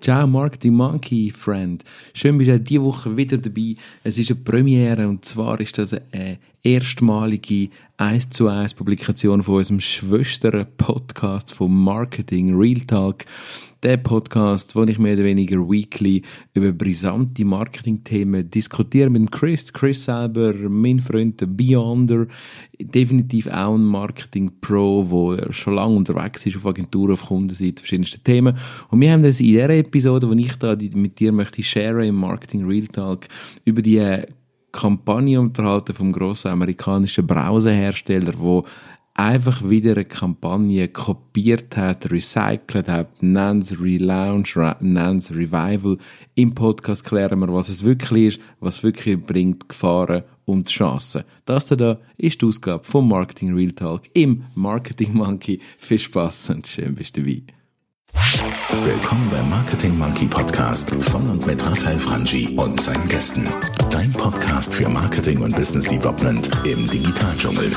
Ciao Marketing Monkey Friend. Schön bist du diese Woche wieder dabei. Es ist eine Premiere und zwar ist das eine erstmalige 1 zu 1 Publikation von unserem Schwestern-Podcast vom Marketing Real Talk. Der Podcast, wo ich mehr oder weniger weekly über brisante Marketing-Themen diskutiere mit Chris. Chris selber, mein Freund, der Beyonder, definitiv auch ein Marketing-Pro, der schon lange unterwegs ist auf Agenturen, auf Kundenseite, verschiedenste Themen. Und wir haben das in dieser Episode, wo ich da mit dir möchte share im Marketing Real Talk, über die Kampagne unterhalten vom grossen amerikanischen Browserhersteller, wo einfach wieder eine Kampagne kopiert hat, recycelt hat, nennt Relaunch, nennt Revival. Im Podcast klären wir, was es wirklich ist, was wirklich bringt, Gefahren und Chancen. Das da ist die Ausgabe vom Marketing Real Talk im Marketing Monkey. Viel Spaß und schön bist du dabei. Willkommen beim Marketing Monkey Podcast von und mit Raphael Frangi und seinen Gästen. Dein Podcast für Marketing und Business Development im Digitaldschungel.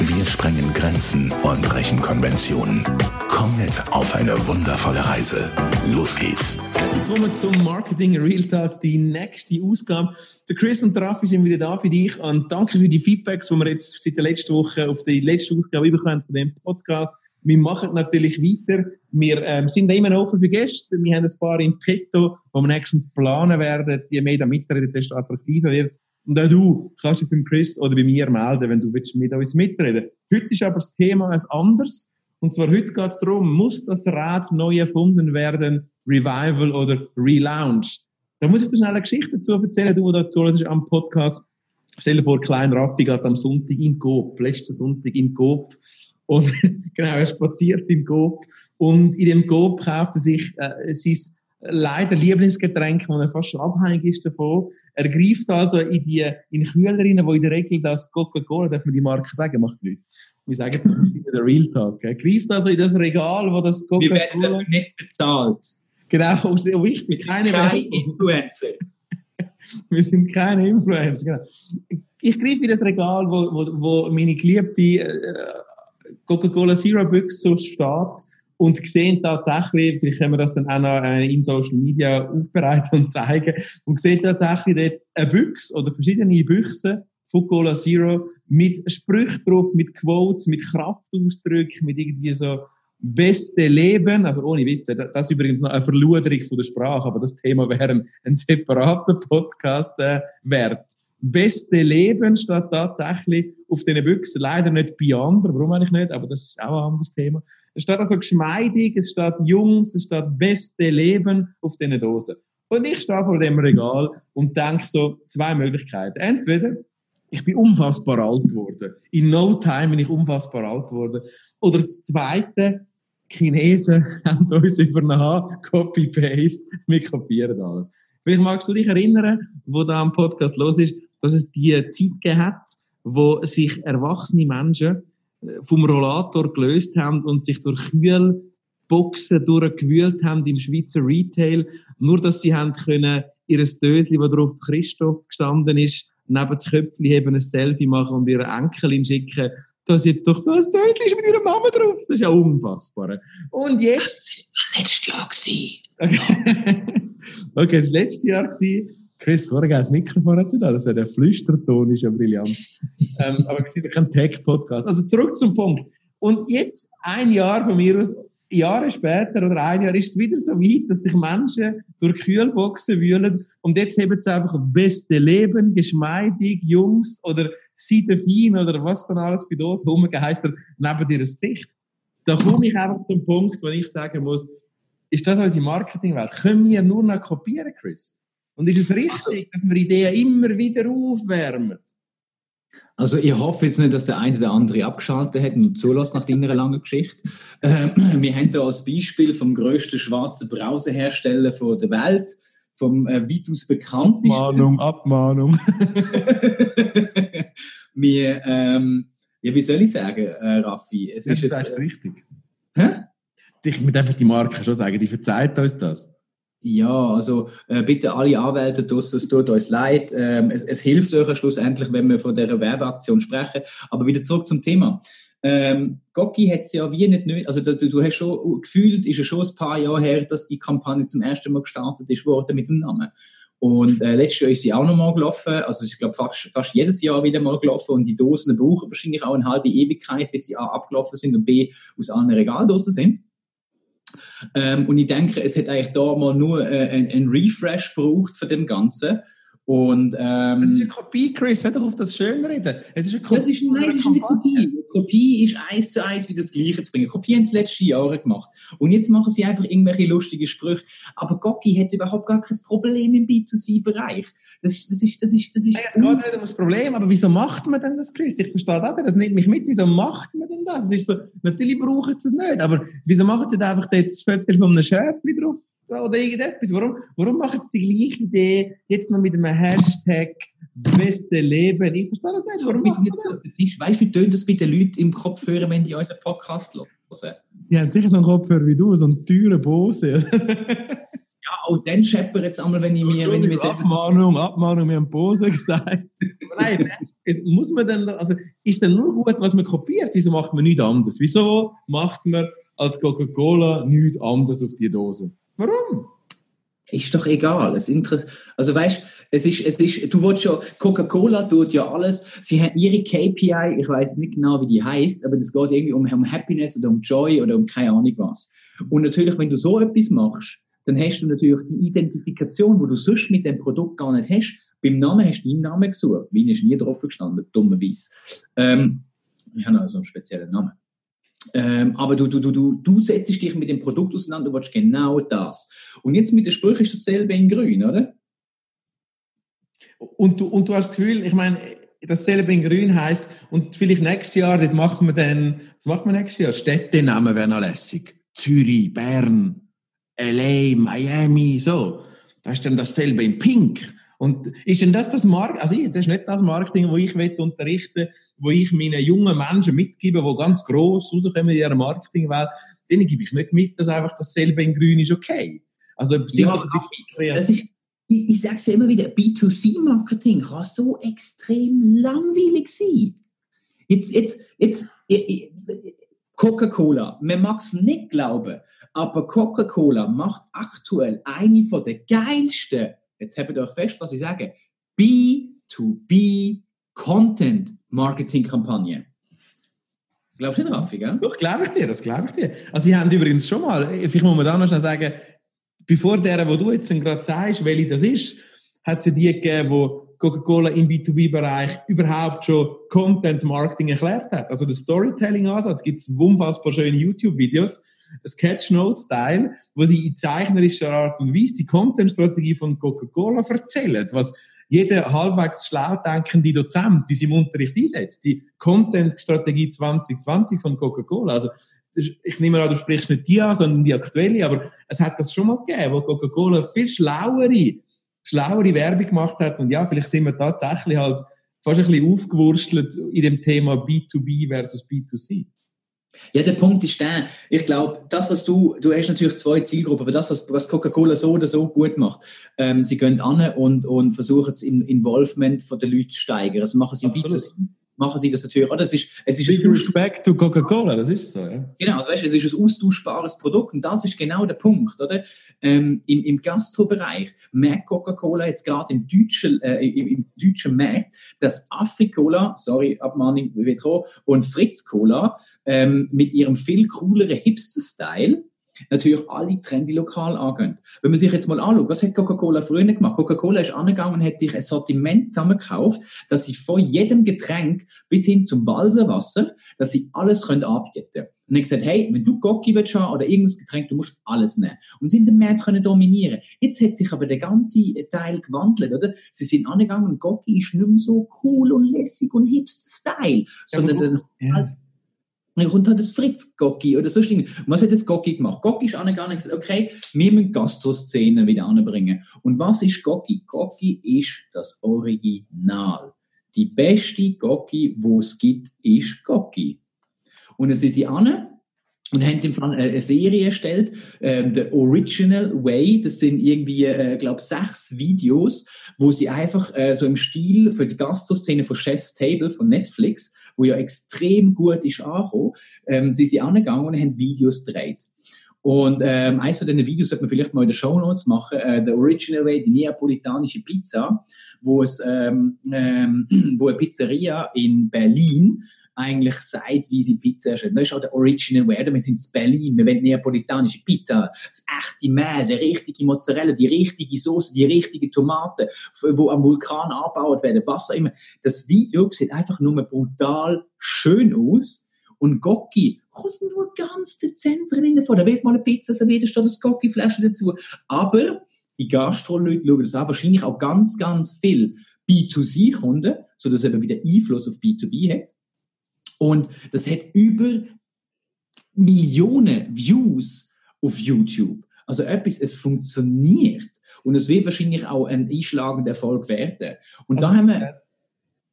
Wir sprengen Grenzen und brechen Konventionen. Komm mit auf eine wundervolle Reise. Los geht's. Willkommen zum Marketing Real Talk, die nächste Ausgabe. Der Chris und der Raffi sind wieder da für dich und danke für die Feedbacks, die wir jetzt seit der letzten Woche auf die letzte Ausgabe bekommen von dem Podcast. Wir machen natürlich weiter. Wir ähm, sind immer offen für Gäste. Wir haben ein paar in petto, die wir nächstens planen werden. Je mehr da mitreden, desto attraktiver wird Und auch du kannst dich beim Chris oder bei mir melden, wenn du willst mit uns mitreden Heute ist aber das Thema ein anderes. Und zwar heute geht es darum, muss das Rad neu erfunden werden, Revival oder Relaunch? Da muss ich dir schnell eine Geschichte dazu erzählen, du, der dazu am Podcast. Stell dir vor, Klein Raffi geht am Sonntag in Coop, letzten Sonntag in Coop und genau, er spaziert im Coop und in dem Coop kauft er sich äh, sein leider Lieblingsgetränk, wo er fast schon abhängig ist davon. Er greift also in die in Kühlerinnen, wo in der Regel das Coca-Cola, darf man die Marke sagen, macht nichts. Wir sagen das in der Real Talk. Er greift also in das Regal, wo das Coca-Cola... Wir werden dafür nicht bezahlt. Genau, wichtig. Wir sind keine, keine Influencer. Wir sind keine Influencer, genau. Ich greife in das Regal, wo, wo, wo meine geliebte äh, Coca-Cola Zero so steht und sehen tatsächlich, vielleicht können wir das dann auch noch äh, in Social Media aufbereiten und zeigen, und sehen tatsächlich dort eine Büchse oder verschiedene Büchsen von Cola Zero mit Sprüchen drauf, mit Quotes, mit Kraftausdrücken, mit irgendwie so beste Leben, also ohne Witze, das ist übrigens noch eine Verluderung von der Sprache, aber das Thema wäre ein, ein separater Podcast äh, wert beste Leben steht tatsächlich auf diesen Büchsen. Leider nicht Beyond, warum eigentlich nicht, aber das ist auch ein anderes Thema. Es steht also geschmeidig, es steht Jungs, es steht beste Leben auf diesen Dosen. Und ich stehe vor dem Regal und denke so, zwei Möglichkeiten. Entweder ich bin unfassbar alt geworden. In no time bin ich unfassbar alt geworden. Oder das Zweite, Chinesen haben uns übernommen, Copy-Paste, wir kopieren alles. Vielleicht magst du dich erinnern, wo da am Podcast los ist, dass es die Zeit gegeben hat, wo sich erwachsene Menschen äh, vom Rollator gelöst haben und sich durch Kühlboxen durchgewühlt haben im Schweizer Retail, nur dass sie haben können ihr Dösli, wo drauf Christoph gestanden ist, neben das Köpfchen heben, ein Selfie machen und ihre Enkelin schicken, dass jetzt doch das Dösli ist mit ihrer Mama drauf. Das ist ja unfassbar. Und jetzt... Das war letztes Jahr. Okay, okay das letzte Jahr war Chris, so ein geiles Mikrofon hat da. Also der Flüsterton ist ja brillant. ähm, aber wir sind kein Tech-Podcast. Also zurück zum Punkt. Und jetzt, ein Jahr von mir aus, Jahre später oder ein Jahr ist es wieder so weit, dass sich Menschen durch Kühlboxen wühlen und jetzt haben sie einfach beste Leben, geschmeidig, Jungs oder Seidenfein oder was dann alles für das rumgeheitert neben ihr Gesicht. Da komme ich einfach zum Punkt, wo ich sagen muss, ist das unsere Marketingwelt? Können wir nur noch kopieren, Chris? Und ist es richtig, also, dass wir Ideen immer wieder aufwärmen? Also ich hoffe jetzt nicht, dass der eine oder andere abgeschaltet hat und zulässt nach deiner langen Geschichte. Äh, wir haben hier als Beispiel vom grössten schwarzen Browserhersteller der Welt, vom äh, weitaus bekanntesten... Abmahnung, Abmahnung. wir, ähm, ja, wie soll ich sagen, äh, Raffi? Es ja, ist das ist äh, richtig. Hä? Ich muss einfach die Marke schon sagen, die verzeiht uns das. Ja, also äh, bitte alle Anwälte draussen, es tut uns leid. Ähm, es, es, hilft euch schlussendlich, wenn wir von dieser Werbeaktion sprechen. Aber wieder zurück zum Thema. Ähm, Gocki hat es ja wie nicht nötig, also du, du hast schon gefühlt, ist ja schon ein paar Jahre her, dass die Kampagne zum ersten Mal gestartet ist worden mit dem Namen. Und äh, letztes Jahr ist sie auch nochmal gelaufen. Also ich glaube fast, fast jedes Jahr wieder mal gelaufen. Und die Dosen brauchen wahrscheinlich auch eine halbe Ewigkeit, bis sie A abgelaufen sind und B aus allen Regaldosen sind. Ähm, und ich denke, es hat eigentlich da mal nur äh, ein, Refresh gebraucht von dem Ganzen. Und, ähm, es ist eine Kopie, Chris, hör doch auf das schön reden. Es ist eine Kopie. Das ist, nein, es ist eine Kopie. Eine Kopie ist eins zu eins wie das Gleiche zu bringen. Kopie haben sie letzte Jahre gemacht. Und jetzt machen sie einfach irgendwelche lustigen Sprüche. Aber Gocki hat überhaupt gar kein Problem im B2C-Bereich. Das, das ist, das ist, das ist. Nein, es geht nicht um das Problem, aber wieso macht man denn das, Chris? Ich verstehe das, das nimmt mich mit. Wieso macht man denn das? Es ist so, natürlich brauchen sie es nicht, aber wieso machen sie da einfach das Foto von einem Schäfli drauf? Oder irgendetwas. Warum, warum machen sie die gleiche Idee jetzt noch mit einem Hashtag beste Leben? Ich verstehe das nicht. Warum machen das? Weißt du, wie tönt das bei den Leuten im Kopfhörer, wenn die unseren Podcast hören? Die haben sicher so einen Kopfhörer wie du, so einen teuren Bose. ja, und dann scheppert es einmal, wenn ich mir, wenn ich mir. Abmahnung, Abmahnung, wir haben Bose gesagt. Nein, muss man dann, also ist dann nur gut, was man kopiert? Wieso macht man nichts anderes? Wieso macht man als Coca-Cola nichts anderes auf die Dose? Warum? Ist doch egal. Es also weißt, es ist, es ist, du willst schon, Coca-Cola tut ja alles. Sie haben ihre KPI, ich weiß nicht genau, wie die heißt, aber es geht irgendwie um, um Happiness oder um Joy oder um keine Ahnung was. Und natürlich, wenn du so etwas machst, dann hast du natürlich die Identifikation, wo du sonst mit dem Produkt gar nicht hast. Beim Namen hast du deinen Namen gesucht. Wie ist nie drauf gestanden, dummerweise. Ähm, ich habe also einen speziellen Namen. Ähm, aber du, du, du, du, du setzt dich mit dem Produkt auseinander, du willst genau das. Und jetzt mit der Sprüche ist dasselbe in grün, oder? Und du, und du hast das Gefühl, ich meine, dasselbe in grün heißt und vielleicht nächstes Jahr, dort machen wir dann, was machen wir nächstes Jahr? Städtenamen wären noch lässig. Zürich, Bern, LA, Miami, so. Da ist dann dasselbe in pink. Und ist denn das das Marketing, also das ist nicht das Marketing, wo ich unterrichten wo ich meinen jungen Menschen mitgebe, die ganz gross rauskommen in ihrer Marketingwelt, denen gebe ich nicht mit, dass einfach dasselbe in grün ist okay. Also, ja, das ist, ich, ich sage es ja immer wieder, B2C-Marketing kann so extrem langweilig sein. Jetzt, jetzt, jetzt, Coca-Cola, man mag es nicht glauben, aber Coca-Cola macht aktuell eine von der geilsten jetzt habt ihr euch fest, was ich sage, B2B Content Marketing Kampagne. Glaubst du nicht, Raffi, gell? Doch, glaube ich dir, das glaube ich dir. Also, sie haben übrigens schon mal, vielleicht muss man da noch schnell sagen, bevor der, wo du jetzt gerade sagst, welche das ist, hat ja die gegeben, wo Coca-Cola im B2B-Bereich überhaupt schon Content Marketing erklärt hat. Also der Storytelling-Ansatz gibt es unfassbar schöne YouTube-Videos, Sketchnote-Style, wo sie in zeichnerischer Art und Weise die Content-Strategie von Coca-Cola erzählen, was jeder halbwegs schlau denkende Dozent in seinem Unterricht einsetzt. Die Content-Strategie 2020 von Coca-Cola. Also, ich nehme an, du sprichst nicht die an, sondern die aktuelle, aber es hat das schon mal gegeben, wo Coca-Cola viel schlauere, schlauere Werbung gemacht hat. Und ja, vielleicht sind wir tatsächlich halt fast ein bisschen aufgewurstelt in dem Thema B2B versus B2C. Ja, der Punkt ist der, ich glaube, das, was du, du hast natürlich zwei Zielgruppen, aber das, was, was Coca-Cola so oder so gut macht, ähm, sie gehen an und, und versuchen das Involvement von den Leuten zu steigern. Also machen sie im B2C machen sie das natürlich. Oder? Es ist, es ist Big Respect to Coca-Cola, das ist so. Ja. Genau, also weißt, es ist ein austauschbares Produkt und das ist genau der Punkt. Oder? Ähm, Im im Gastrobereich merkt Coca-Cola jetzt gerade im deutschen, äh, im, im, deutschen Markt, dass Africola, sorry, Abmahnung wieder und Fritz Cola ähm, mit ihrem viel cooleren Hipster-Style natürlich alle trendy lokal angehen. Wenn man sich jetzt mal anschaut, was hat Coca-Cola früher gemacht? Coca-Cola ist angegangen und hat sich ein Sortiment zusammengekauft, dass sie von jedem Getränk bis hin zum Walserwasser, dass sie alles können anbieten können. Und hat gesagt, hey, wenn du Gocki willst haben oder irgendein Getränk, du musst alles nehmen. Und sind den Markt können dominieren. Jetzt hat sich aber der ganze Teil gewandelt, oder? Sie sind angegangen und Gocki ist nicht mehr so cool und lässig und hipster Style, sondern ja, dann halt kommt halt das Fritz Gocki oder so Dinge. Was hat das Gocki gemacht? Gocki ist angegangen und gesagt, okay, wir müssen Gastroszenen wieder anbringen. Und was ist Gocki? Gocki ist das Original. Die beste Gocki, wo es gibt, ist Gocki. Und es ist sie an und haben im Fall eine Serie erstellt, ähm, The Original Way. Das sind irgendwie, äh, glaube sechs Videos, wo sie einfach äh, so im Stil für die Gastroszene von Chef's Table von Netflix, wo ja extrem gut ist angekommen, ähm, sie sind angegangen und haben Videos gedreht. Und ähm, eins von diesen Videos sollte man vielleicht mal in den Show Notes machen, äh, The Original Way, die neapolitanische Pizza, wo es ähm, ähm, wo eine Pizzeria in Berlin eigentlich sie Pizza erstellt. Das ist auch der Original Way. Wir sind in Berlin, wir wollen neapolitanische Pizza, das echte Mehl, die richtige Mozzarella, die richtige Soße, die richtige Tomate, wo am Vulkan angebaut werden, was auch immer. Das Video sieht einfach nur brutal schön aus und Gocki kommt nur ganz dezent drin vor. Da wird mal eine Pizza serviert, da steht das Gocki-Flasche dazu. Aber die Gastro-Leute schauen das an, wahrscheinlich auch ganz, ganz viel B2C-Kunden, sodass es eben wieder Einfluss auf B2B hat. Und das hat über Millionen Views auf YouTube. Also etwas, es funktioniert. Und es wird wahrscheinlich auch ein einschlagender Erfolg werden. Und also, da haben wir,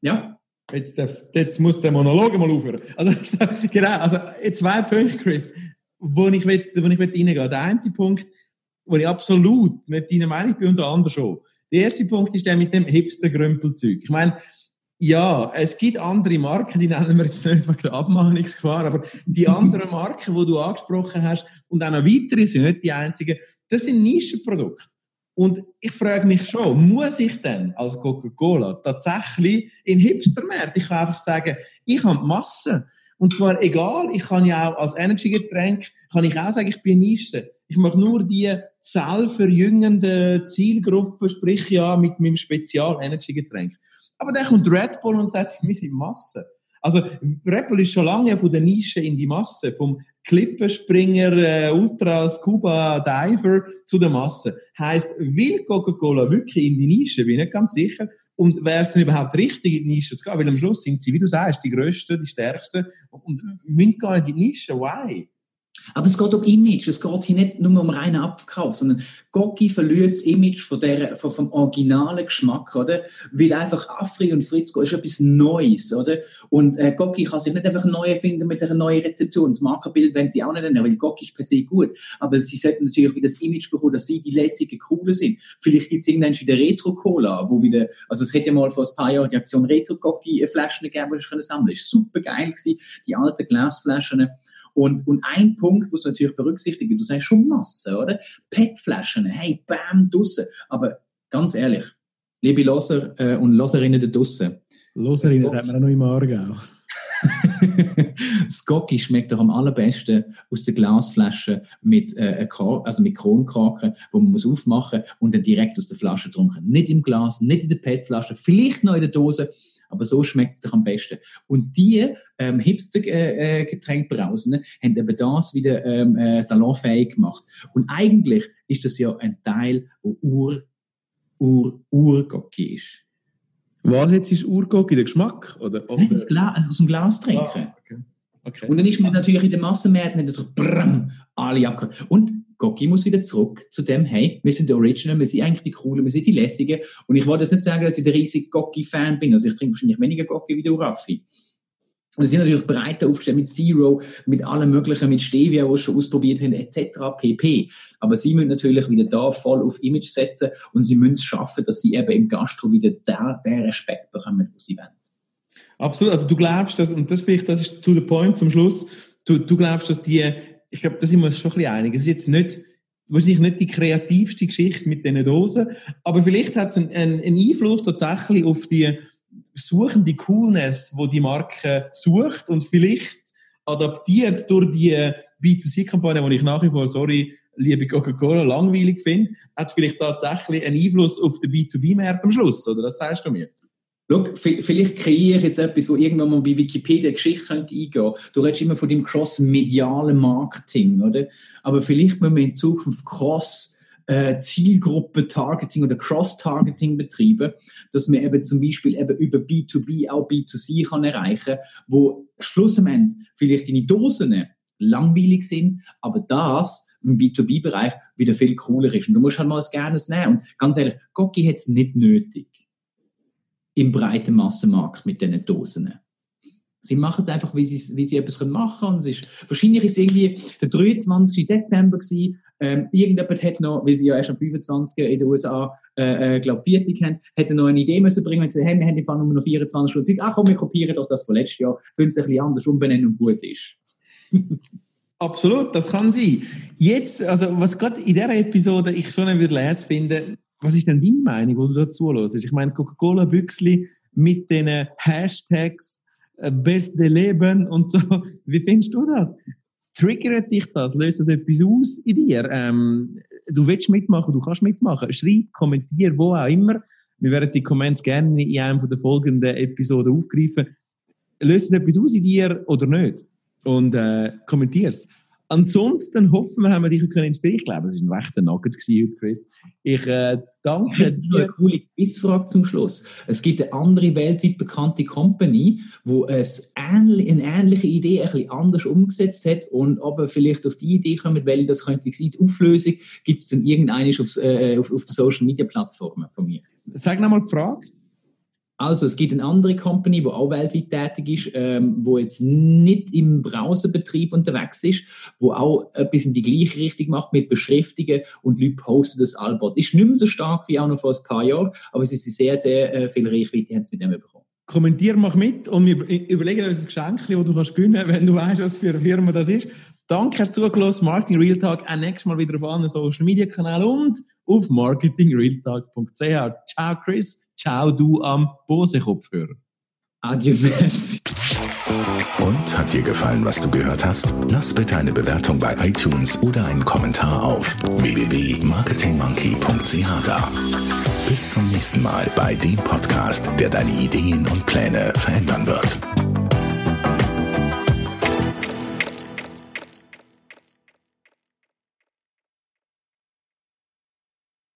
ja. Jetzt, jetzt muss der Monolog mal aufhören. Also, genau, also zwei Punkte, Chris, wo ich, will, wo ich will reingehen Der eine Punkt, wo ich absolut nicht deiner Meinung bin und der andere schon. Der erste Punkt ist der mit dem Hipster-Grümpelzeug. Ich meine, ja, es gibt andere Marken, die nennen wir jetzt nicht wegen der Abmahnungsgefahr, aber die anderen Marken, die du angesprochen hast, und auch noch weitere sind nicht die einzigen, das sind Nischenprodukte. Und ich frage mich schon, muss ich denn als Coca-Cola tatsächlich in Hipster-Märkte, ich kann einfach sagen, ich habe die Masse. Und zwar egal, ich kann ja auch als Energy-Getränk, kann ich auch sagen, ich bin Nische. Ich mache nur die zellverjüngende Zielgruppe, sprich ja mit meinem Spezial-Energy-Getränk. Aber dann kommt Red Bull und sagt, wir sind Masse. Also Red Bull ist schon lange von der Nische in die Masse, vom Klippenspringer, äh, Ultra Scuba Diver zu der Masse. Heißt, will Coca-Cola wirklich in die Nische? Bin ich nicht ganz sicher. Und wäre es denn überhaupt richtig, in die Nische zu gehen? Weil am Schluss sind sie, wie du sagst, die Größten, die Stärksten und müssen gar nicht in die Nische. Why? Aber es geht um Image. Es geht hier nicht nur um reinen Abverkauf, sondern Gocki verliert das Image von der, von, vom originalen Geschmack, oder? Weil einfach Afri und Fritzko ist etwas Neues, oder? Und äh, Gocki kann sich nicht einfach neu erfinden mit einer neuen Rezeptur. das Markerbild wenn sie auch nicht ändern, weil Gocki ist per se gut. Aber sie sollten natürlich wieder das Image bekommen, dass sie die lässigen, coolen sind. Vielleicht gibt es irgendwann wieder Retro-Cola, wo wieder, also es hätte ja mal vor ein paar Jahren die Aktion Retro-Gocki-Flaschen gegeben, die ich sammeln konnte. Super geil gewesen, die alten Glasflaschen. Und, und ein Punkt muss man natürlich berücksichtigen, du sagst schon Masse, oder? PET-Flaschen, hey, bam, draussen. Aber ganz ehrlich, liebe Loser äh, und Loserinnen da draussen. Loserinnen sagen wir auch noch im Aargau. Skocki schmeckt doch am allerbesten aus der Glasflasche mit, äh, also mit Kronkraken, wo man muss aufmachen und dann direkt aus der Flasche trinken. Nicht im Glas, nicht in der PET-Flasche, vielleicht noch in der Dose, aber so schmeckt es sich am besten. Und die ähm, Hipster-Getränkbrausen äh, haben eben das wieder ähm, äh, salonfähig gemacht. Und eigentlich ist das ja ein Teil, wo Ur, Ur, Urgocki ist. Was jetzt ist Urgocki, der Geschmack? Oder? Nein, Glas, also aus dem Glas trinken. Glas, okay. Okay. Und dann ist man natürlich in den Massenmärkten nicht brrrm, alle abgehört. Und Gocki muss wieder zurück zu dem, hey, wir sind die Original, wir sind eigentlich die Coolen, wir sind die Lässigen. Und ich wollte jetzt nicht sagen, dass ich der riesige Gocki-Fan bin. Also ich trinke wahrscheinlich weniger Gocki wie du, Raffi. Und sie sind natürlich breiter aufgestellt mit Zero, mit allem Möglichen, mit Stevia, was schon ausprobiert haben, etc. pp. Aber sie müssen natürlich wieder da voll auf Image setzen und sie müssen es schaffen, dass sie eben im Gastro wieder den, den Respekt bekommen, wo sie wollen. Absolut. Also du glaubst, dass, und das vielleicht, das ist to the point zum Schluss, du, du glaubst, dass die ich glaube, da sind wir uns schon ein bisschen einig. Es ist jetzt nicht, wahrscheinlich nicht die kreativste Geschichte mit diesen Dosen, aber vielleicht hat es einen, einen, Einfluss tatsächlich auf die suchende Coolness, wo die Marke sucht und vielleicht adaptiert durch die B2C-Kampagne, die ich nach wie vor, sorry, liebe Coca-Cola, langweilig finde, hat vielleicht tatsächlich einen Einfluss auf den B2B-Markt am Schluss, oder? Das sagst du mir? Schau, vielleicht kreiere ich jetzt etwas, wo irgendwann mal bei Wikipedia Geschichte könnte eingehen. Du redest immer von dem cross-medialen Marketing, oder? Aber vielleicht müssen wir in Zukunft cross äh, oder Cross-Targeting betreiben, dass man eben zum Beispiel eben über B2B auch B2C kann erreichen, wo schlussendlich vielleicht deine Dosen langweilig sind, aber das im B2B-Bereich wieder viel cooler ist. Und du musst halt mal ein Gernes nehmen. Und ganz ehrlich, Gocki hat es nicht nötig im breiten Massenmarkt mit diesen Dosen. Sie machen es einfach, wie sie, wie sie etwas machen können. Und es ist, wahrscheinlich ist es irgendwie der 23. Dezember gewesen. Ähm, irgendjemand hat noch, weil sie ja erst am 25. in den USA, äh, äh, glaube Viertig haben, hätte noch eine Idee müssen bringen gesagt, hey, wir haben einfach nur noch 24 Stunden Zeit. Ach komm, wir kopieren doch das von letztes Jahr, tun es ein bisschen anders umbenennen und gut ist. Absolut, das kann sein. Jetzt, also was gerade in dieser Episode ich schon würde lesen finde, was ist denn deine Meinung, wo du dazu hörst? Ich meine, Coca-Cola-Büchsli mit den Hashtags äh, beste Leben und so. Wie findest du das? Triggert dich das? Löst das etwas aus in dir? Ähm, du willst mitmachen, du kannst mitmachen. Schreib, kommentier, wo auch immer. Wir werden die Comments gerne in einem der folgenden Episoden aufgreifen. Löst es etwas aus in dir oder nicht? Und äh, kommentier's. Ansonsten hoffen wir, haben wir dich inspirieren können Ich glaube, es war ein rechter Nugget heute, Chris. Ich äh, danke dir. Eine coole Quizfrage zum Schluss. Es gibt eine andere weltweit bekannte Company, wo es ähnlich, eine ähnliche Idee ein bisschen anders umgesetzt hat und aber vielleicht auf die Idee kommen, welche das könnte sein. Die Auflösung gibt es dann irgendeine auf, äh, auf, auf der Social Media Plattformen von mir. Sag nochmal die Frage. Also es gibt eine andere Company, die auch weltweit tätig ist, ähm, wo jetzt nicht im Browserbetrieb unterwegs ist, wo auch etwas in die gleiche Richtung macht mit Beschriftungen und Leute posten das Albot. Ist nicht mehr so stark wie auch noch vor ein paar Jahren, aber es ist sehr, sehr äh, viel Reichweite haben sie mit dem bekommen. Kommentier mach mit und wir überlegen uns ein Geschenk, das du kannst gewinnen kannst, wenn du weißt, was für eine Firma das ist. Danke, hast zugelassen. Marketing Real Talk. Auch nächstes Mal wieder auf allen Social Media Kanälen und auf marketingrealtalk.ch. Ciao, Chris. Ciao, du am Bose-Kopfhörer. Adieu, merci. Und hat dir gefallen, was du gehört hast? Lass bitte eine Bewertung bei iTunes oder einen Kommentar auf www.marketingmonkey.ch da. Bis zum nächsten Mal bei dem Podcast, der deine Ideen und Pläne verändern wird.